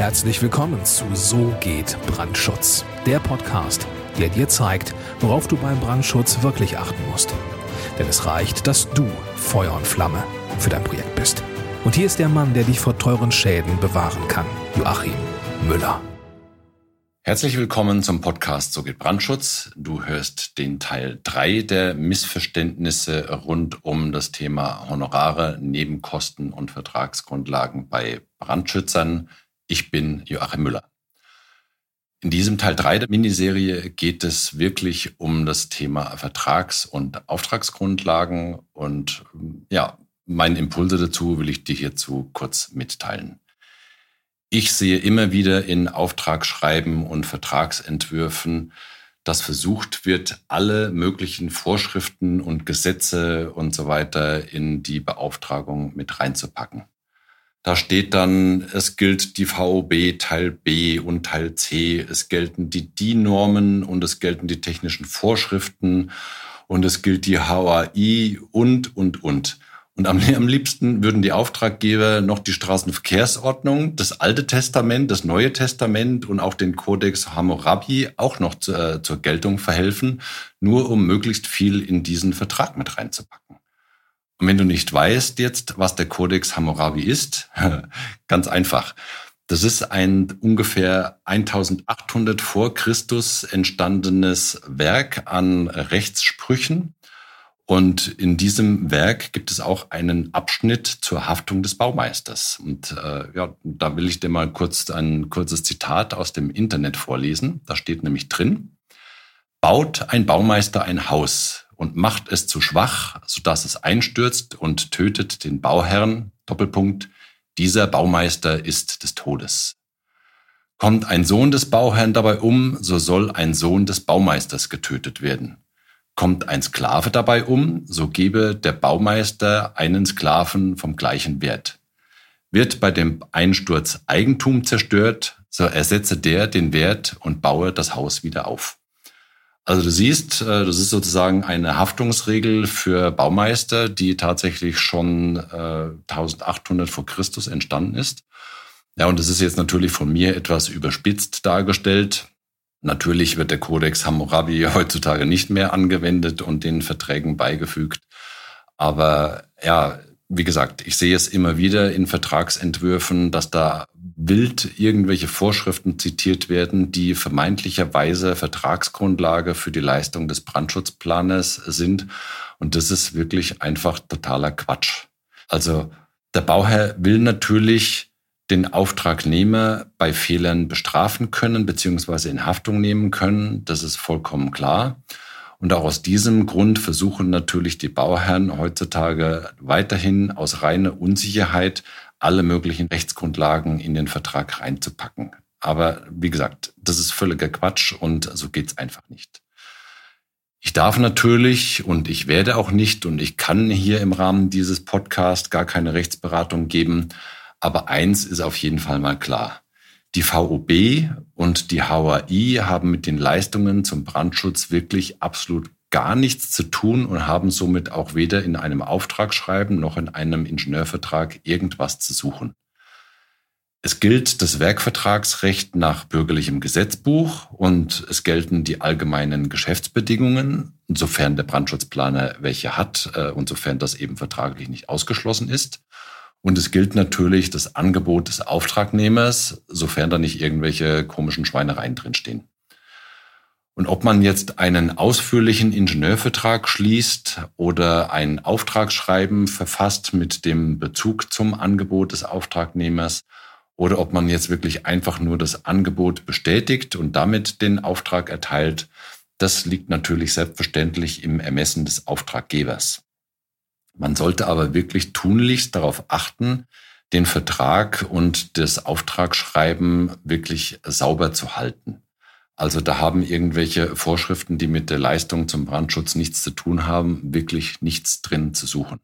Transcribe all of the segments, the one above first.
Herzlich willkommen zu So geht Brandschutz, der Podcast, der dir zeigt, worauf du beim Brandschutz wirklich achten musst. Denn es reicht, dass du Feuer und Flamme für dein Projekt bist. Und hier ist der Mann, der dich vor teuren Schäden bewahren kann, Joachim Müller. Herzlich willkommen zum Podcast So geht Brandschutz. Du hörst den Teil 3 der Missverständnisse rund um das Thema Honorare, Nebenkosten und Vertragsgrundlagen bei Brandschützern. Ich bin Joachim Müller. In diesem Teil 3 der Miniserie geht es wirklich um das Thema Vertrags- und Auftragsgrundlagen und ja, meine Impulse dazu will ich dir hierzu kurz mitteilen. Ich sehe immer wieder in Auftragsschreiben und Vertragsentwürfen, dass versucht wird, alle möglichen Vorschriften und Gesetze und so weiter in die Beauftragung mit reinzupacken. Da steht dann, es gilt die VOB Teil B und Teil C, es gelten die DIN-Normen und es gelten die technischen Vorschriften und es gilt die HAI und, und, und. Und am, am liebsten würden die Auftraggeber noch die Straßenverkehrsordnung, das Alte Testament, das Neue Testament und auch den Kodex Hammurabi auch noch zu, äh, zur Geltung verhelfen, nur um möglichst viel in diesen Vertrag mit reinzupacken. Und wenn du nicht weißt jetzt, was der Codex Hammurabi ist, ganz einfach. Das ist ein ungefähr 1800 vor Christus entstandenes Werk an Rechtssprüchen. Und in diesem Werk gibt es auch einen Abschnitt zur Haftung des Baumeisters. Und äh, ja, da will ich dir mal kurz ein kurzes Zitat aus dem Internet vorlesen. Da steht nämlich drin, baut ein Baumeister ein Haus, und macht es zu schwach, sodass es einstürzt und tötet den Bauherrn. Doppelpunkt. Dieser Baumeister ist des Todes. Kommt ein Sohn des Bauherrn dabei um, so soll ein Sohn des Baumeisters getötet werden. Kommt ein Sklave dabei um, so gebe der Baumeister einen Sklaven vom gleichen Wert. Wird bei dem Einsturz Eigentum zerstört, so ersetze der den Wert und baue das Haus wieder auf. Also du siehst, äh, das ist sozusagen eine Haftungsregel für Baumeister, die tatsächlich schon 1800 äh, vor Christus entstanden ist. Ja, und das ist jetzt natürlich von mir etwas überspitzt dargestellt. Natürlich wird der Kodex Hammurabi heutzutage nicht mehr angewendet und den Verträgen beigefügt. Aber ja, wie gesagt, ich sehe es immer wieder in Vertragsentwürfen, dass da wild irgendwelche Vorschriften zitiert werden, die vermeintlicherweise Vertragsgrundlage für die Leistung des Brandschutzplanes sind. Und das ist wirklich einfach totaler Quatsch. Also der Bauherr will natürlich den Auftragnehmer bei Fehlern bestrafen können, beziehungsweise in Haftung nehmen können. Das ist vollkommen klar. Und auch aus diesem Grund versuchen natürlich die Bauherren heutzutage weiterhin aus reiner Unsicherheit alle möglichen Rechtsgrundlagen in den Vertrag reinzupacken. Aber wie gesagt, das ist völliger Quatsch und so geht's einfach nicht. Ich darf natürlich und ich werde auch nicht und ich kann hier im Rahmen dieses Podcasts gar keine Rechtsberatung geben. Aber eins ist auf jeden Fall mal klar. Die VOB und die HAI haben mit den Leistungen zum Brandschutz wirklich absolut gar nichts zu tun und haben somit auch weder in einem Auftragsschreiben noch in einem Ingenieurvertrag irgendwas zu suchen. Es gilt das Werkvertragsrecht nach bürgerlichem Gesetzbuch und es gelten die allgemeinen Geschäftsbedingungen, insofern der Brandschutzplaner welche hat äh, und sofern das eben vertraglich nicht ausgeschlossen ist. Und es gilt natürlich das Angebot des Auftragnehmers, sofern da nicht irgendwelche komischen Schweinereien drinstehen. Und ob man jetzt einen ausführlichen Ingenieurvertrag schließt oder ein Auftragsschreiben verfasst mit dem Bezug zum Angebot des Auftragnehmers oder ob man jetzt wirklich einfach nur das Angebot bestätigt und damit den Auftrag erteilt, das liegt natürlich selbstverständlich im Ermessen des Auftraggebers. Man sollte aber wirklich tunlichst darauf achten, den Vertrag und das Auftragsschreiben wirklich sauber zu halten. Also da haben irgendwelche Vorschriften, die mit der Leistung zum Brandschutz nichts zu tun haben, wirklich nichts drin zu suchen.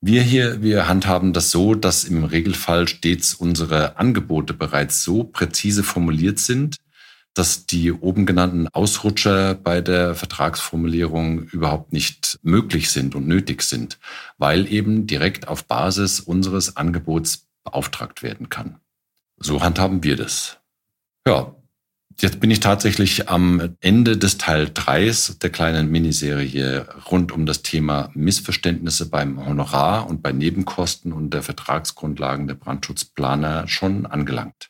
Wir hier, wir handhaben das so, dass im Regelfall stets unsere Angebote bereits so präzise formuliert sind, dass die oben genannten Ausrutscher bei der Vertragsformulierung überhaupt nicht möglich sind und nötig sind, weil eben direkt auf Basis unseres Angebots beauftragt werden kann. So handhaben wir das. Ja, Jetzt bin ich tatsächlich am Ende des Teil 3 der kleinen Miniserie rund um das Thema Missverständnisse beim Honorar und bei Nebenkosten und der Vertragsgrundlagen der Brandschutzplaner schon angelangt.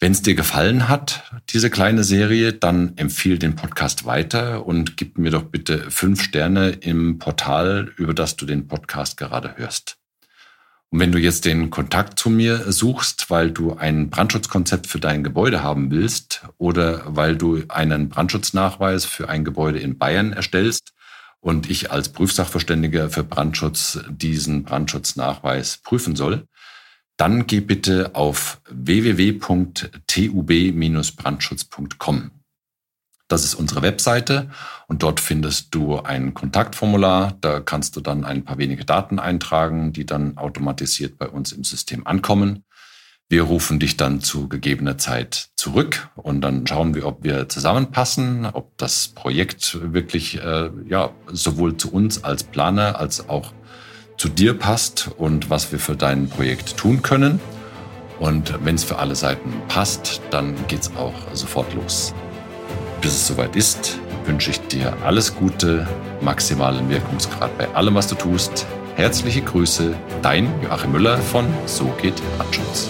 Wenn es dir gefallen hat, diese kleine Serie, dann empfiehl den Podcast weiter und gib mir doch bitte fünf Sterne im Portal, über das du den Podcast gerade hörst. Und wenn du jetzt den Kontakt zu mir suchst, weil du ein Brandschutzkonzept für dein Gebäude haben willst oder weil du einen Brandschutznachweis für ein Gebäude in Bayern erstellst und ich als Prüfsachverständiger für Brandschutz diesen Brandschutznachweis prüfen soll, dann geh bitte auf www.tub-brandschutz.com. Das ist unsere Webseite und dort findest du ein Kontaktformular. Da kannst du dann ein paar wenige Daten eintragen, die dann automatisiert bei uns im System ankommen. Wir rufen dich dann zu gegebener Zeit zurück und dann schauen wir, ob wir zusammenpassen, ob das Projekt wirklich äh, ja sowohl zu uns als Planer als auch zu dir passt und was wir für dein Projekt tun können. Und wenn es für alle Seiten passt, dann geht's auch sofort los. Bis es soweit ist, wünsche ich dir alles Gute, maximalen Wirkungsgrad bei allem, was du tust. Herzliche Grüße, dein Joachim Müller von So geht Brandschutz.